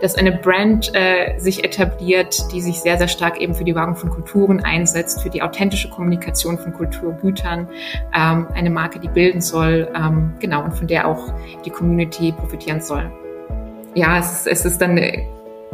dass eine Brand äh, sich etabliert, die sich sehr, sehr stark eben für die Wahrung von Kulturen einsetzt, für die authentische Kommunikation von Kulturgütern, ähm, eine Marke, die bilden soll, ähm, genau, und von der auch die Community profitieren soll. Ja, es es ist dann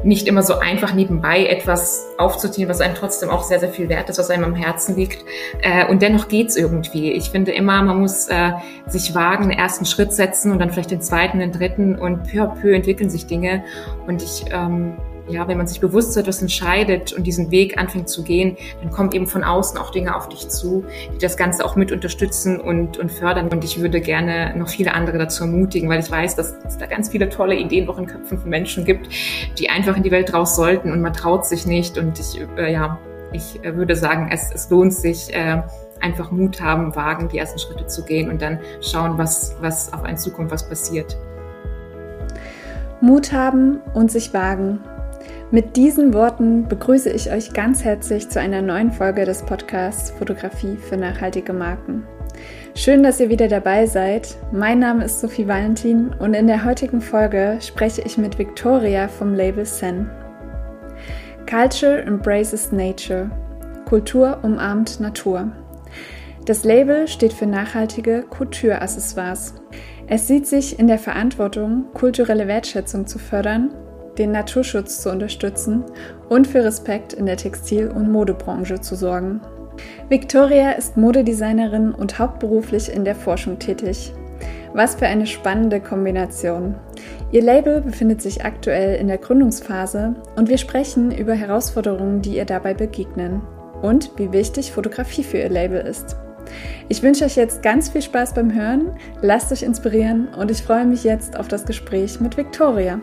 nicht immer so einfach nebenbei etwas aufzuziehen, was einem trotzdem auch sehr, sehr viel wert ist, was einem am Herzen liegt. Äh, und dennoch geht's irgendwie. Ich finde immer, man muss äh, sich wagen, einen ersten Schritt setzen und dann vielleicht den zweiten, den dritten und peu à peu entwickeln sich Dinge. Und ich ähm, ja, wenn man sich bewusst zu etwas entscheidet und diesen Weg anfängt zu gehen, dann kommen eben von außen auch Dinge auf dich zu, die das Ganze auch mit unterstützen und, und fördern. Und ich würde gerne noch viele andere dazu ermutigen, weil ich weiß, dass es da ganz viele tolle Ideen auch in Köpfen von Menschen gibt, die einfach in die Welt raus sollten und man traut sich nicht. Und ich, äh, ja, ich äh, würde sagen, es, es lohnt sich, äh, einfach Mut haben, wagen, die ersten Schritte zu gehen und dann schauen, was, was auf einen zukommt, was passiert. Mut haben und sich wagen. Mit diesen Worten begrüße ich euch ganz herzlich zu einer neuen Folge des Podcasts Fotografie für nachhaltige Marken. Schön, dass ihr wieder dabei seid. Mein Name ist Sophie Valentin und in der heutigen Folge spreche ich mit Victoria vom Label Sen. Culture embraces nature. Kultur umarmt Natur. Das Label steht für nachhaltige Couture-Accessoires. Es sieht sich in der Verantwortung, kulturelle Wertschätzung zu fördern den Naturschutz zu unterstützen und für Respekt in der Textil- und Modebranche zu sorgen. Victoria ist Modedesignerin und hauptberuflich in der Forschung tätig. Was für eine spannende Kombination. Ihr Label befindet sich aktuell in der Gründungsphase und wir sprechen über Herausforderungen, die ihr dabei begegnen und wie wichtig Fotografie für ihr Label ist. Ich wünsche euch jetzt ganz viel Spaß beim Hören, lasst euch inspirieren und ich freue mich jetzt auf das Gespräch mit Victoria.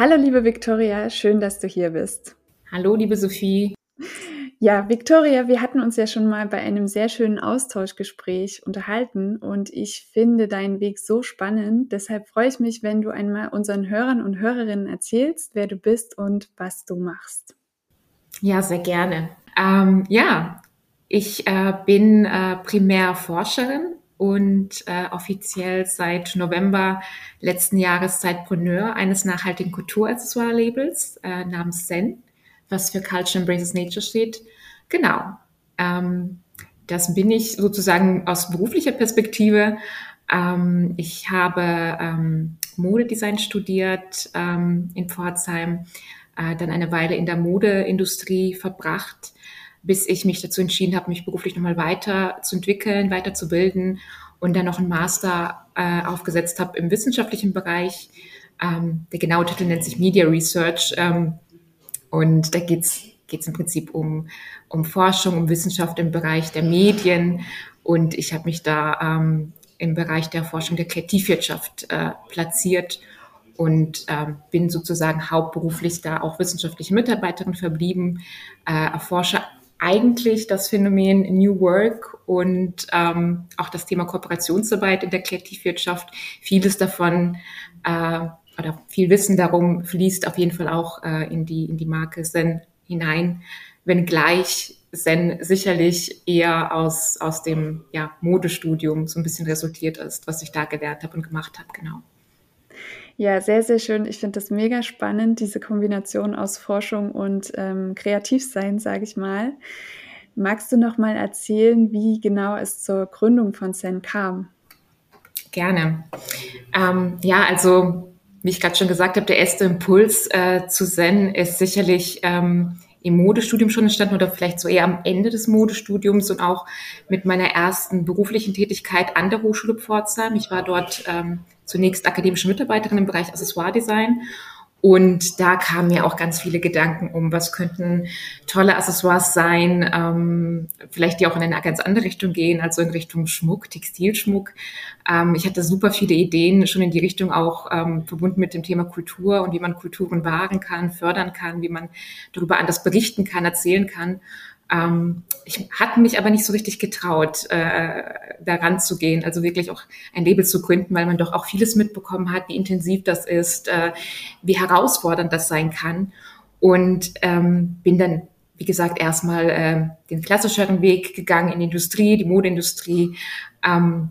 Hallo liebe Victoria, schön, dass du hier bist. Hallo liebe Sophie. Ja, Victoria, wir hatten uns ja schon mal bei einem sehr schönen Austauschgespräch unterhalten und ich finde deinen Weg so spannend. Deshalb freue ich mich, wenn du einmal unseren Hörern und Hörerinnen erzählst, wer du bist und was du machst. Ja, sehr gerne. Ähm, ja, ich äh, bin äh, primär Forscherin und äh, offiziell seit November letzten Jahres Zeitpreneur eines nachhaltigen Kulturaccessoire-Labels äh, namens Zen, was für Culture Embraces Nature steht. Genau. Ähm, das bin ich sozusagen aus beruflicher Perspektive. Ähm, ich habe ähm, Modedesign studiert ähm, in Pforzheim, äh, dann eine Weile in der Modeindustrie verbracht bis ich mich dazu entschieden habe, mich beruflich nochmal weiterzuentwickeln, weiterzubilden und dann noch einen Master äh, aufgesetzt habe im wissenschaftlichen Bereich. Ähm, der genaue Titel nennt sich Media Research ähm, und da geht's geht's im Prinzip um, um Forschung, um Wissenschaft im Bereich der Medien und ich habe mich da ähm, im Bereich der Forschung der Kreativwirtschaft äh, platziert und ähm, bin sozusagen hauptberuflich da auch wissenschaftliche Mitarbeiterin verblieben, äh, erforsche eigentlich das Phänomen New Work und ähm, auch das Thema Kooperationsarbeit in der Kreativwirtschaft. Vieles davon äh, oder viel Wissen darum fließt auf jeden Fall auch äh, in, die, in die Marke Zen hinein, wenngleich Zen sicherlich eher aus, aus dem ja, Modestudium so ein bisschen resultiert ist, was ich da gelernt habe und gemacht habe, genau. Ja, sehr, sehr schön. Ich finde das mega spannend, diese Kombination aus Forschung und ähm, Kreativsein, sage ich mal. Magst du noch mal erzählen, wie genau es zur Gründung von Zen kam? Gerne. Ähm, ja, also wie ich gerade schon gesagt habe, der erste Impuls äh, zu Zen ist sicherlich ähm, im Modestudium schon entstanden oder vielleicht so eher am Ende des Modestudiums und auch mit meiner ersten beruflichen Tätigkeit an der Hochschule Pforzheim. Ich war dort ähm, zunächst akademische Mitarbeiterin im Bereich Accessoire-Design. Und da kamen mir auch ganz viele Gedanken um, was könnten tolle Accessoires sein, ähm, vielleicht die auch in eine ganz andere Richtung gehen, also in Richtung Schmuck, Textilschmuck. Ähm, ich hatte super viele Ideen schon in die Richtung auch ähm, verbunden mit dem Thema Kultur und wie man Kulturen wahren kann, fördern kann, wie man darüber anders berichten kann, erzählen kann. Ähm, ich hatte mich aber nicht so richtig getraut, äh, daran zu gehen, also wirklich auch ein Label zu gründen, weil man doch auch vieles mitbekommen hat, wie intensiv das ist, äh, wie herausfordernd das sein kann. Und ähm, bin dann, wie gesagt, erstmal äh, den klassischeren Weg gegangen in die Industrie, die Modeindustrie. Ähm,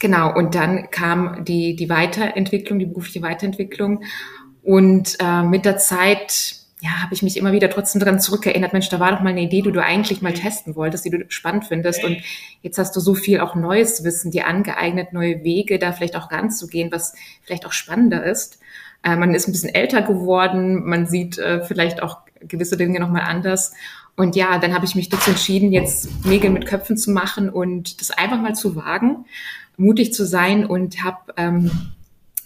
Genau, und dann kam die, die Weiterentwicklung, die berufliche Weiterentwicklung. Und äh, mit der Zeit ja, habe ich mich immer wieder trotzdem daran zurückerinnert, Mensch, da war doch mal eine Idee, die du eigentlich mal testen wolltest, die du spannend findest. Und jetzt hast du so viel auch neues Wissen, dir angeeignet, neue Wege, da vielleicht auch ranzugehen, was vielleicht auch spannender ist. Äh, man ist ein bisschen älter geworden, man sieht äh, vielleicht auch gewisse Dinge nochmal anders. Und ja, dann habe ich mich dazu entschieden, jetzt Nägel mit Köpfen zu machen und das einfach mal zu wagen, mutig zu sein und habe ähm,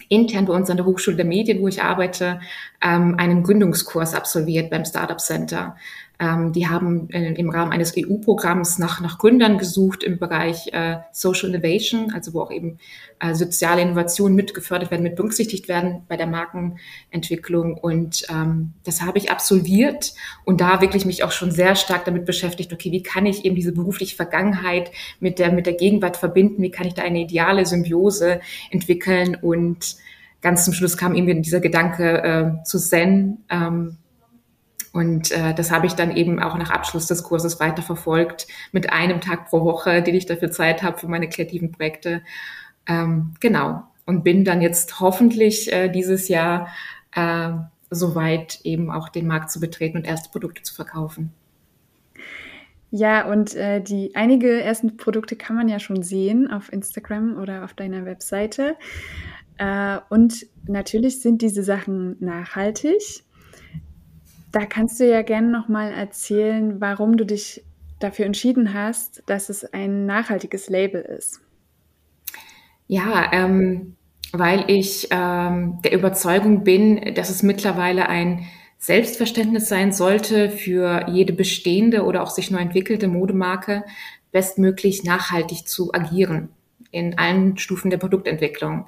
intern bei uns an der Hochschule der Medien, wo ich arbeite, ähm, einen Gründungskurs absolviert beim Startup Center. Ähm, die haben äh, im Rahmen eines EU-Programms nach, nach Gründern gesucht im Bereich äh, Social Innovation, also wo auch eben äh, soziale Innovationen mitgefördert werden, mit berücksichtigt werden bei der Markenentwicklung. Und ähm, das habe ich absolviert und da wirklich mich auch schon sehr stark damit beschäftigt, okay, wie kann ich eben diese berufliche Vergangenheit mit der, mit der Gegenwart verbinden? Wie kann ich da eine ideale Symbiose entwickeln? Und ganz zum Schluss kam eben dieser Gedanke äh, zu Zen, ähm, und äh, das habe ich dann eben auch nach Abschluss des Kurses weiter verfolgt mit einem Tag pro Woche, den ich dafür Zeit habe für meine kreativen Projekte. Ähm, genau. Und bin dann jetzt hoffentlich äh, dieses Jahr äh, soweit eben auch den Markt zu betreten und erste Produkte zu verkaufen. Ja, und äh, die einige ersten Produkte kann man ja schon sehen auf Instagram oder auf deiner Webseite. Äh, und natürlich sind diese Sachen nachhaltig. Da kannst du ja gerne nochmal erzählen, warum du dich dafür entschieden hast, dass es ein nachhaltiges Label ist. Ja, ähm, weil ich ähm, der Überzeugung bin, dass es mittlerweile ein Selbstverständnis sein sollte, für jede bestehende oder auch sich neu entwickelte Modemarke bestmöglich nachhaltig zu agieren in allen Stufen der Produktentwicklung.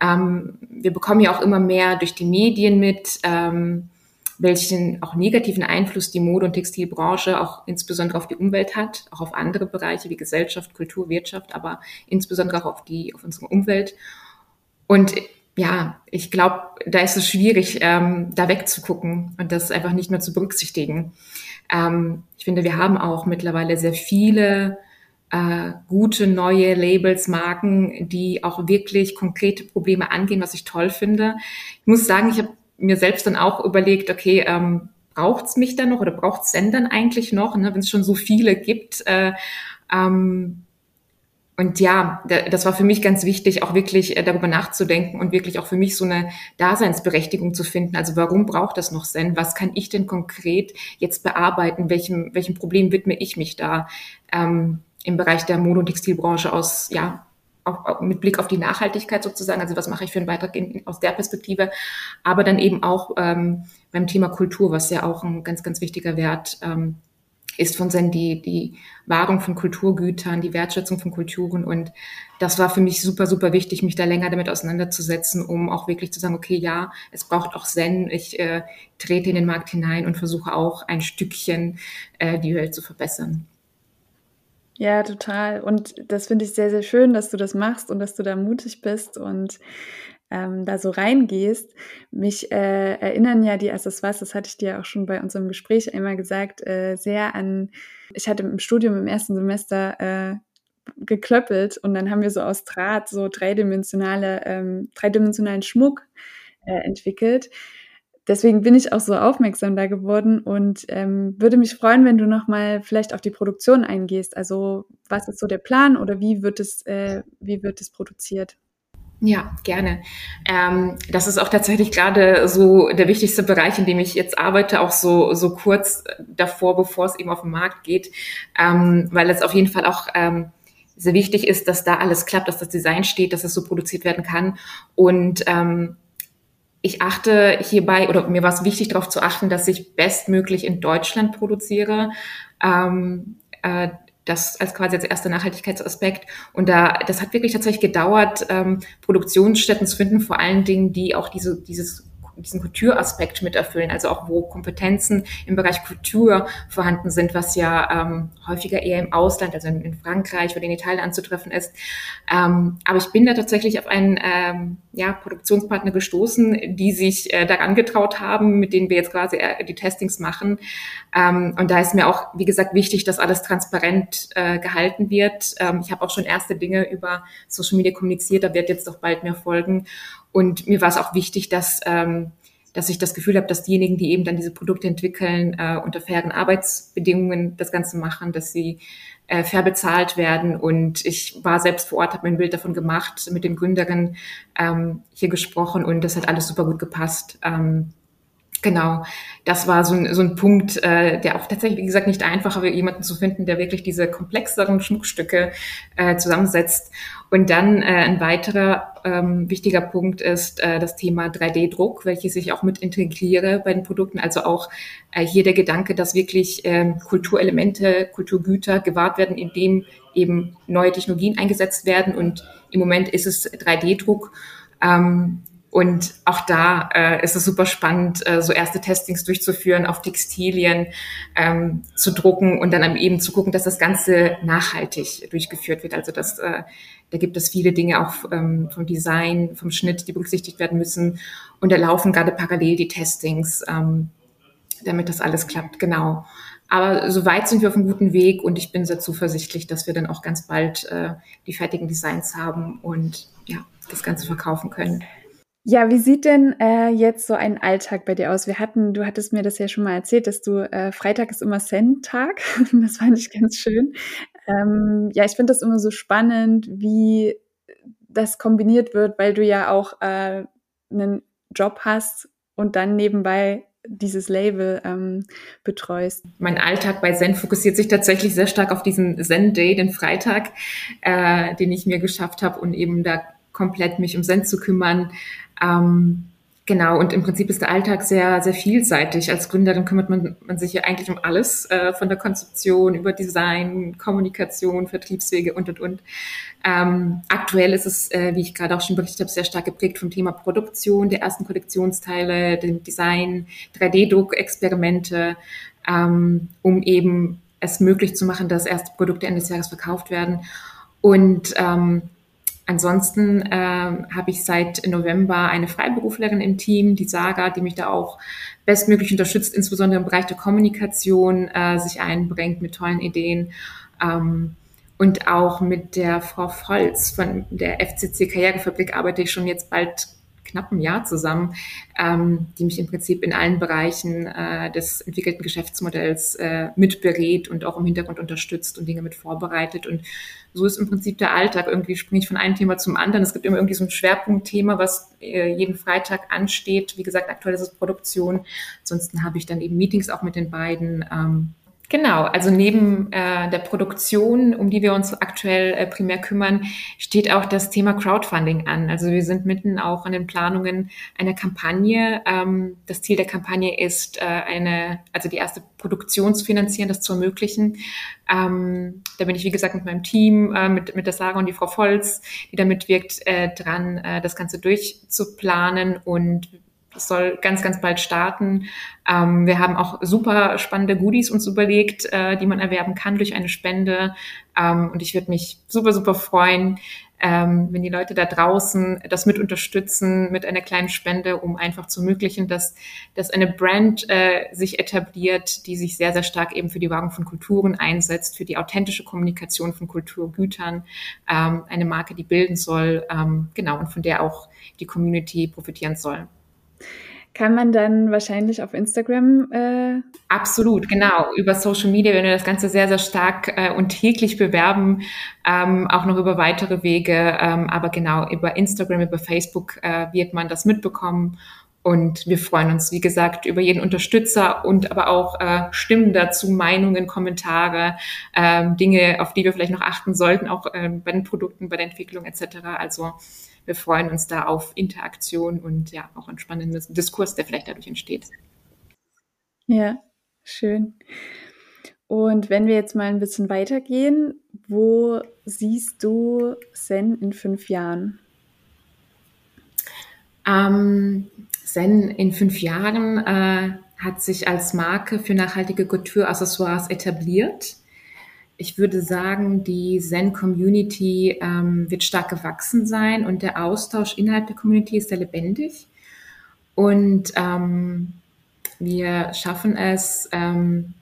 Ähm, wir bekommen ja auch immer mehr durch die Medien mit, ähm, welchen auch negativen Einfluss die Mode- und Textilbranche auch insbesondere auf die Umwelt hat, auch auf andere Bereiche wie Gesellschaft, Kultur, Wirtschaft, aber insbesondere auch auf die, auf unsere Umwelt. Und ja, ich glaube, da ist es schwierig, ähm, da wegzugucken und das einfach nicht mehr zu berücksichtigen. Ähm, ich finde, wir haben auch mittlerweile sehr viele äh, gute neue Labels, Marken, die auch wirklich konkrete Probleme angehen, was ich toll finde. Ich muss sagen, ich habe mir selbst dann auch überlegt, okay, ähm, braucht's mich dann noch oder braucht's denn dann eigentlich noch, ne, wenn es schon so viele gibt? Äh, ähm, und ja, das war für mich ganz wichtig, auch wirklich äh, darüber nachzudenken und wirklich auch für mich so eine Daseinsberechtigung zu finden. Also warum braucht das noch Zen? Was kann ich denn konkret jetzt bearbeiten? Welchem, welchem Problem widme ich mich da ähm, im Bereich der Mode- und Textilbranche aus, ja, auch mit Blick auf die Nachhaltigkeit sozusagen, also was mache ich für einen Beitrag in, aus der Perspektive, aber dann eben auch ähm, beim Thema Kultur, was ja auch ein ganz, ganz wichtiger Wert ähm, ist von die, die Wahrung von Kulturgütern, die Wertschätzung von Kulturen und das war für mich super, super wichtig, mich da länger damit auseinanderzusetzen, um auch wirklich zu sagen, okay, ja, es braucht auch Zen, ich äh, trete in den Markt hinein und versuche auch ein Stückchen äh, die Welt zu verbessern. Ja, total. Und das finde ich sehr, sehr schön, dass du das machst und dass du da mutig bist und ähm, da so reingehst. Mich äh, erinnern ja die Accessoires, das hatte ich dir auch schon bei unserem Gespräch einmal gesagt, äh, sehr an, ich hatte im Studium im ersten Semester äh, geklöppelt und dann haben wir so aus Draht so dreidimensionale, ähm, dreidimensionalen Schmuck äh, entwickelt deswegen bin ich auch so aufmerksam da geworden und ähm, würde mich freuen, wenn du nochmal vielleicht auf die Produktion eingehst. Also was ist so der Plan oder wie wird es, äh, wie wird es produziert? Ja, gerne. Ähm, das ist auch tatsächlich gerade so der wichtigste Bereich, in dem ich jetzt arbeite, auch so, so kurz davor, bevor es eben auf den Markt geht, ähm, weil es auf jeden Fall auch ähm, sehr wichtig ist, dass da alles klappt, dass das Design steht, dass es so produziert werden kann. Und ähm, ich achte hierbei, oder mir war es wichtig darauf zu achten, dass ich bestmöglich in Deutschland produziere. Ähm, äh, das als quasi als erster Nachhaltigkeitsaspekt. Und da, das hat wirklich tatsächlich gedauert, ähm, Produktionsstätten zu finden, vor allen Dingen, die auch diese, dieses diesen Kulturaspekt mit erfüllen, also auch wo Kompetenzen im Bereich Kultur vorhanden sind, was ja ähm, häufiger eher im Ausland, also in, in, Frankreich oder in Italien anzutreffen ist. Ähm, aber ich bin da tatsächlich auf einen ähm, ja, Produktionspartner gestoßen, die sich äh, daran getraut haben, mit denen wir jetzt quasi äh, die Testings machen. Ähm, und da ist mir auch, wie gesagt, wichtig, dass alles transparent äh, gehalten wird. Ähm, ich habe auch schon erste Dinge über Social Media kommuniziert, da wird jetzt doch bald mehr folgen. Und mir war es auch wichtig, dass, ähm, dass ich das Gefühl habe, dass diejenigen, die eben dann diese Produkte entwickeln, äh, unter fairen Arbeitsbedingungen das Ganze machen, dass sie äh, fair bezahlt werden. Und ich war selbst vor Ort, habe mir ein Bild davon gemacht, mit den Gründerinnen ähm, hier gesprochen und das hat alles super gut gepasst. Ähm, Genau, das war so ein, so ein Punkt, äh, der auch tatsächlich, wie gesagt, nicht einfach war, jemanden zu finden, der wirklich diese komplexeren Schmuckstücke äh, zusammensetzt. Und dann äh, ein weiterer ähm, wichtiger Punkt ist äh, das Thema 3D-Druck, welches ich auch mit integriere bei den Produkten. Also auch äh, hier der Gedanke, dass wirklich äh, Kulturelemente, Kulturgüter gewahrt werden, indem eben neue Technologien eingesetzt werden. Und im Moment ist es 3D-Druck. Ähm, und auch da äh, ist es super spannend, äh, so erste Testings durchzuführen, auf Textilien ähm, zu drucken und dann eben zu gucken, dass das Ganze nachhaltig durchgeführt wird. Also dass, äh, da gibt es viele Dinge auch ähm, vom Design, vom Schnitt, die berücksichtigt werden müssen. Und da laufen gerade parallel die Testings, ähm, damit das alles klappt. Genau. Aber soweit sind wir auf einem guten Weg und ich bin sehr zuversichtlich, dass wir dann auch ganz bald äh, die fertigen Designs haben und ja, das Ganze verkaufen können. Ja, wie sieht denn äh, jetzt so ein Alltag bei dir aus? Wir hatten, du hattest mir das ja schon mal erzählt, dass du äh, Freitag ist immer Zen-Tag. das fand ich ganz schön. Ähm, ja, ich finde das immer so spannend, wie das kombiniert wird, weil du ja auch äh, einen Job hast und dann nebenbei dieses Label ähm, betreust. Mein Alltag bei Zen fokussiert sich tatsächlich sehr stark auf diesen Zen Day, den Freitag, äh, den ich mir geschafft habe und eben da komplett mich um Zen zu kümmern, ähm, genau, und im Prinzip ist der Alltag sehr, sehr vielseitig. Als Gründerin kümmert man, man sich ja eigentlich um alles, äh, von der Konzeption über Design, Kommunikation, Vertriebswege und, und, und. Ähm, aktuell ist es, äh, wie ich gerade auch schon berichtet habe, sehr stark geprägt vom Thema Produktion der ersten Kollektionsteile, dem Design, 3D-Druck-Experimente, ähm, um eben es möglich zu machen, dass erste Produkte Ende des Jahres verkauft werden. Und ähm, Ansonsten äh, habe ich seit November eine Freiberuflerin im Team, die Saga, die mich da auch bestmöglich unterstützt, insbesondere im Bereich der Kommunikation, äh, sich einbringt mit tollen Ideen. Ähm, und auch mit der Frau Volz von der FCC Karrierefabrik arbeite ich schon jetzt bald knapp Jahr zusammen, ähm, die mich im Prinzip in allen Bereichen äh, des entwickelten Geschäftsmodells äh, mitberät und auch im Hintergrund unterstützt und Dinge mit vorbereitet. Und so ist im Prinzip der Alltag. Irgendwie springe ich von einem Thema zum anderen. Es gibt immer irgendwie so ein Schwerpunktthema, was äh, jeden Freitag ansteht. Wie gesagt, aktuell ist es Produktion. Ansonsten habe ich dann eben Meetings auch mit den beiden. Ähm, Genau, also neben äh, der Produktion, um die wir uns aktuell äh, primär kümmern, steht auch das Thema Crowdfunding an. Also wir sind mitten auch an den Planungen einer Kampagne. Ähm, das Ziel der Kampagne ist, äh, eine, also die erste Produktion zu finanzieren, das zu ermöglichen. Ähm, da bin ich, wie gesagt, mit meinem Team, äh, mit, mit der Sarah und die Frau Volz, die da mitwirkt, äh, dran, äh, das Ganze durchzuplanen und das soll ganz, ganz bald starten. Ähm, wir haben auch super spannende Goodies uns überlegt, äh, die man erwerben kann durch eine Spende. Ähm, und ich würde mich super, super freuen, ähm, wenn die Leute da draußen das mit unterstützen mit einer kleinen Spende, um einfach zu ermöglichen, dass, dass eine Brand äh, sich etabliert, die sich sehr, sehr stark eben für die Wahrung von Kulturen einsetzt, für die authentische Kommunikation von Kulturgütern, ähm, eine Marke, die bilden soll, ähm, genau, und von der auch die Community profitieren soll kann man dann wahrscheinlich auf Instagram. Äh Absolut, genau. Über Social Media, wenn wir das Ganze sehr, sehr stark äh, und täglich bewerben, ähm, auch noch über weitere Wege. Ähm, aber genau, über Instagram, über Facebook äh, wird man das mitbekommen. Und wir freuen uns, wie gesagt, über jeden Unterstützer und aber auch äh, Stimmen dazu, Meinungen, Kommentare, ähm, Dinge, auf die wir vielleicht noch achten sollten, auch äh, bei den Produkten, bei der Entwicklung etc. Also wir freuen uns da auf Interaktion und ja, auch einen spannenden Diskurs, der vielleicht dadurch entsteht. Ja, schön. Und wenn wir jetzt mal ein bisschen weitergehen, wo siehst du Zen in fünf Jahren? Ähm, Zen in fünf Jahren äh, hat sich als Marke für nachhaltige Couture-Accessoires etabliert. Ich würde sagen, die Zen-Community ähm, wird stark gewachsen sein und der Austausch innerhalb der Community ist sehr lebendig. Und ähm, wir schaffen es, ähm,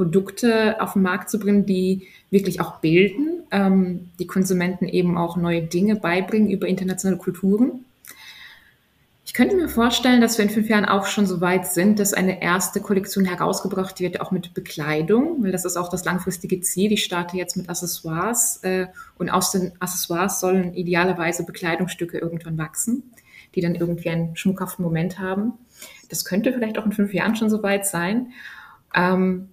Produkte auf den Markt zu bringen, die wirklich auch bilden, ähm, die Konsumenten eben auch neue Dinge beibringen über internationale Kulturen. Ich könnte mir vorstellen, dass wir in fünf Jahren auch schon so weit sind, dass eine erste Kollektion herausgebracht wird, auch mit Bekleidung, weil das ist auch das langfristige Ziel. Ich starte jetzt mit Accessoires äh, und aus den Accessoires sollen idealerweise Bekleidungsstücke irgendwann wachsen, die dann irgendwie einen schmuckhaften Moment haben. Das könnte vielleicht auch in fünf Jahren schon so weit sein. Ähm,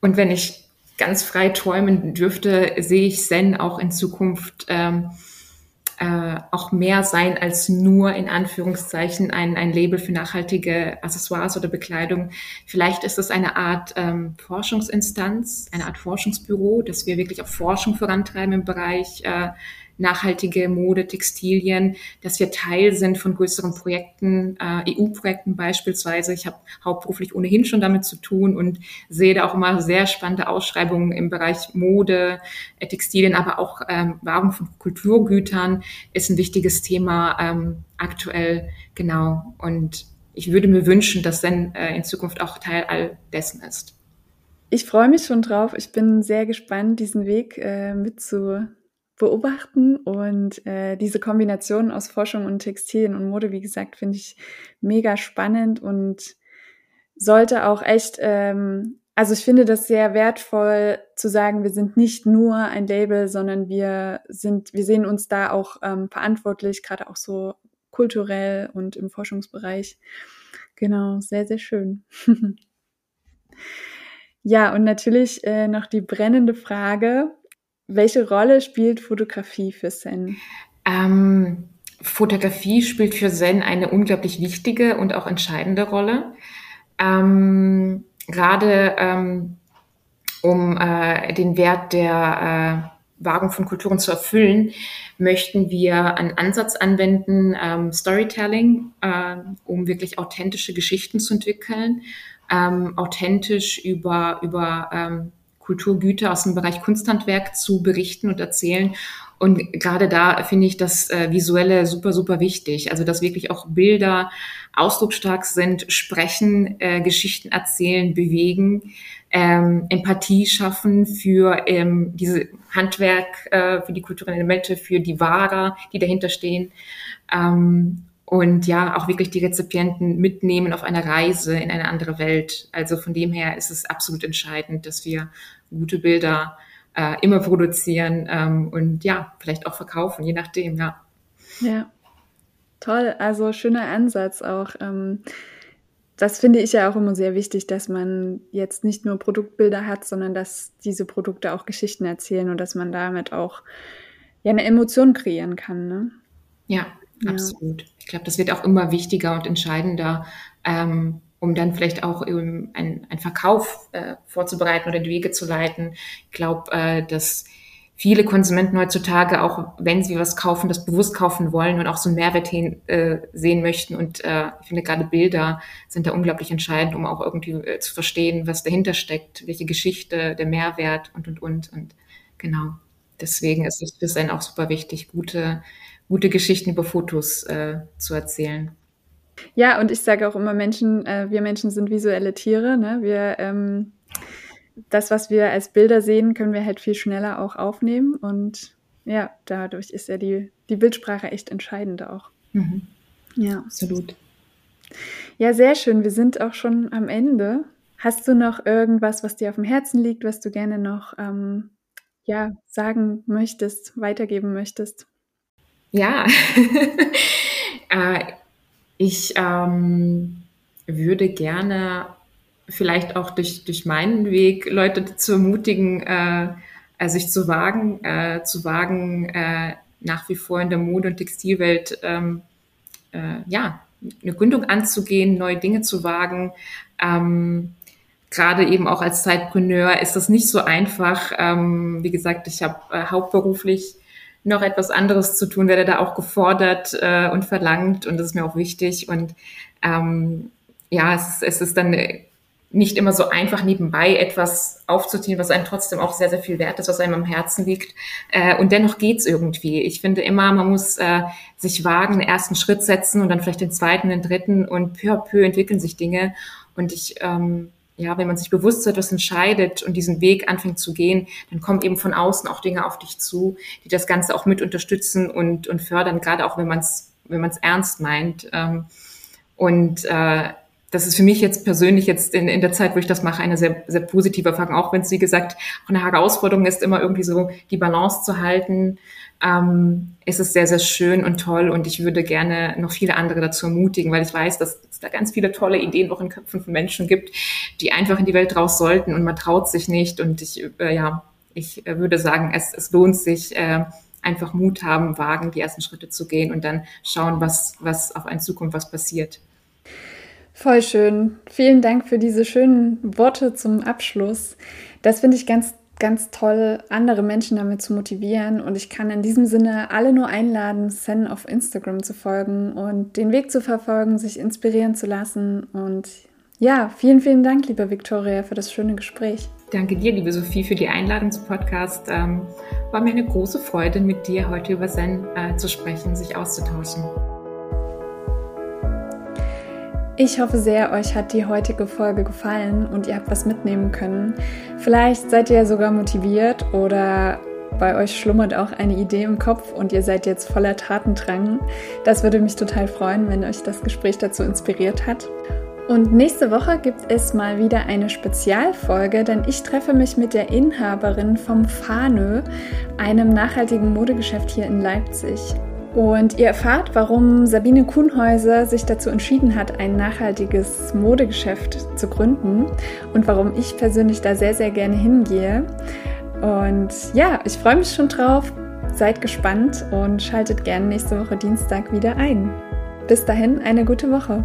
und wenn ich ganz frei träumen dürfte, sehe ich Zen auch in Zukunft ähm, äh, auch mehr sein als nur in Anführungszeichen ein, ein Label für nachhaltige Accessoires oder Bekleidung. Vielleicht ist es eine Art ähm, Forschungsinstanz, eine Art Forschungsbüro, dass wir wirklich auch Forschung vorantreiben im Bereich äh, nachhaltige Mode, Textilien, dass wir Teil sind von größeren Projekten, äh, EU-Projekten beispielsweise. Ich habe hauptberuflich ohnehin schon damit zu tun und sehe da auch immer sehr spannende Ausschreibungen im Bereich Mode, äh, Textilien, aber auch ähm, Wahrung von Kulturgütern ist ein wichtiges Thema ähm, aktuell, genau. Und ich würde mir wünschen, dass dann äh, in Zukunft auch Teil all dessen ist. Ich freue mich schon drauf. Ich bin sehr gespannt, diesen Weg äh, mit zu beobachten. Und äh, diese Kombination aus Forschung und Textilien und Mode, wie gesagt, finde ich mega spannend und sollte auch echt, ähm, also ich finde das sehr wertvoll zu sagen, wir sind nicht nur ein Label, sondern wir sind, wir sehen uns da auch ähm, verantwortlich, gerade auch so kulturell und im Forschungsbereich. Genau, sehr, sehr schön. ja, und natürlich äh, noch die brennende Frage, welche Rolle spielt Fotografie für Zen? Ähm, Fotografie spielt für Zen eine unglaublich wichtige und auch entscheidende Rolle. Ähm, gerade ähm, um äh, den Wert der äh, Wahrung von Kulturen zu erfüllen, möchten wir einen Ansatz anwenden, ähm, Storytelling, äh, um wirklich authentische Geschichten zu entwickeln, ähm, authentisch über, über ähm, Kulturgüter aus dem Bereich Kunsthandwerk zu berichten und erzählen. Und gerade da finde ich das äh, Visuelle super, super wichtig. Also, dass wirklich auch Bilder ausdrucksstark sind, sprechen, äh, Geschichten erzählen, bewegen, ähm, Empathie schaffen für ähm, diese Handwerk, äh, für die kulturellen Elemente, für die Ware, die dahinter stehen. Ähm, und ja, auch wirklich die Rezipienten mitnehmen auf eine Reise in eine andere Welt. Also von dem her ist es absolut entscheidend, dass wir gute Bilder äh, immer produzieren ähm, und ja, vielleicht auch verkaufen, je nachdem, ja. Ja, toll. Also schöner Ansatz auch. Ähm, das finde ich ja auch immer sehr wichtig, dass man jetzt nicht nur Produktbilder hat, sondern dass diese Produkte auch Geschichten erzählen und dass man damit auch ja eine Emotion kreieren kann. Ne? Ja, ja, absolut. Ich glaube, das wird auch immer wichtiger und entscheidender, ähm, um dann vielleicht auch einen, einen Verkauf äh, vorzubereiten oder die Wege zu leiten. Ich glaube, äh, dass viele Konsumenten heutzutage, auch wenn sie was kaufen, das bewusst kaufen wollen und auch so einen Mehrwert hin, äh, sehen möchten. Und äh, ich finde gerade Bilder sind da unglaublich entscheidend, um auch irgendwie äh, zu verstehen, was dahinter steckt, welche Geschichte, der Mehrwert und, und, und. Und genau, deswegen ist es für Zen auch super wichtig, gute, gute Geschichten über Fotos äh, zu erzählen. Ja, und ich sage auch immer, Menschen, äh, wir Menschen sind visuelle Tiere. Ne? Wir, ähm, das, was wir als Bilder sehen, können wir halt viel schneller auch aufnehmen. Und ja, dadurch ist ja die, die Bildsprache echt entscheidend auch. Mhm. Ja, absolut. Ja, sehr schön. Wir sind auch schon am Ende. Hast du noch irgendwas, was dir auf dem Herzen liegt, was du gerne noch ähm, ja, sagen möchtest, weitergeben möchtest? Ja, äh, ich ähm, würde gerne vielleicht auch durch, durch meinen Weg Leute dazu ermutigen, äh, äh, sich zu wagen, äh, zu wagen, äh, nach wie vor in der Mode- und Textilwelt ähm, äh, ja, eine Gründung anzugehen, neue Dinge zu wagen. Ähm, Gerade eben auch als Zeitpreneur ist das nicht so einfach. Ähm, wie gesagt, ich habe äh, hauptberuflich noch etwas anderes zu tun, werde da auch gefordert äh, und verlangt und das ist mir auch wichtig. Und ähm, ja, es ist, es ist dann nicht immer so einfach nebenbei etwas aufzuziehen, was einem trotzdem auch sehr, sehr viel wert ist, was einem am Herzen liegt. Äh, und dennoch geht's irgendwie. Ich finde immer, man muss äh, sich wagen, einen ersten Schritt setzen und dann vielleicht den zweiten, den dritten und peu à peu entwickeln sich Dinge. Und ich, ähm, ja, wenn man sich bewusst zu etwas entscheidet und diesen Weg anfängt zu gehen, dann kommen eben von außen auch Dinge auf dich zu, die das Ganze auch mit unterstützen und, und fördern, gerade auch wenn man es wenn man's ernst meint. Ähm, und äh, das ist für mich jetzt persönlich jetzt in, in der Zeit, wo ich das mache, eine sehr, sehr positive Erfahrung, auch wenn es, wie gesagt, auch eine Herausforderung ist, immer irgendwie so die Balance zu halten. Ähm, ist sehr, sehr schön und toll und ich würde gerne noch viele andere dazu ermutigen, weil ich weiß, dass es da ganz viele tolle Ideen auch in Köpfen von Menschen gibt, die einfach in die Welt raus sollten und man traut sich nicht und ich, äh, ja, ich äh, würde sagen, es, es lohnt sich, äh, einfach Mut haben, wagen, die ersten Schritte zu gehen und dann schauen, was, was auf einen zukommt, was passiert. Voll schön. Vielen Dank für diese schönen Worte zum Abschluss. Das finde ich ganz, ganz toll, andere Menschen damit zu motivieren. Und ich kann in diesem Sinne alle nur einladen, Sen auf Instagram zu folgen und den Weg zu verfolgen, sich inspirieren zu lassen. Und ja, vielen, vielen Dank, liebe Viktoria, für das schöne Gespräch. Danke dir, liebe Sophie, für die Einladung zum Podcast. Ähm, war mir eine große Freude, mit dir heute über Zen äh, zu sprechen, sich auszutauschen. Ich hoffe sehr, euch hat die heutige Folge gefallen und ihr habt was mitnehmen können. Vielleicht seid ihr sogar motiviert oder bei euch schlummert auch eine Idee im Kopf und ihr seid jetzt voller Tatendrang. Das würde mich total freuen, wenn euch das Gespräch dazu inspiriert hat. Und nächste Woche gibt es mal wieder eine Spezialfolge, denn ich treffe mich mit der Inhaberin vom Fahnö, einem nachhaltigen Modegeschäft hier in Leipzig. Und ihr erfahrt, warum Sabine Kuhnhäuser sich dazu entschieden hat, ein nachhaltiges Modegeschäft zu gründen und warum ich persönlich da sehr, sehr gerne hingehe. Und ja, ich freue mich schon drauf. Seid gespannt und schaltet gerne nächste Woche Dienstag wieder ein. Bis dahin eine gute Woche.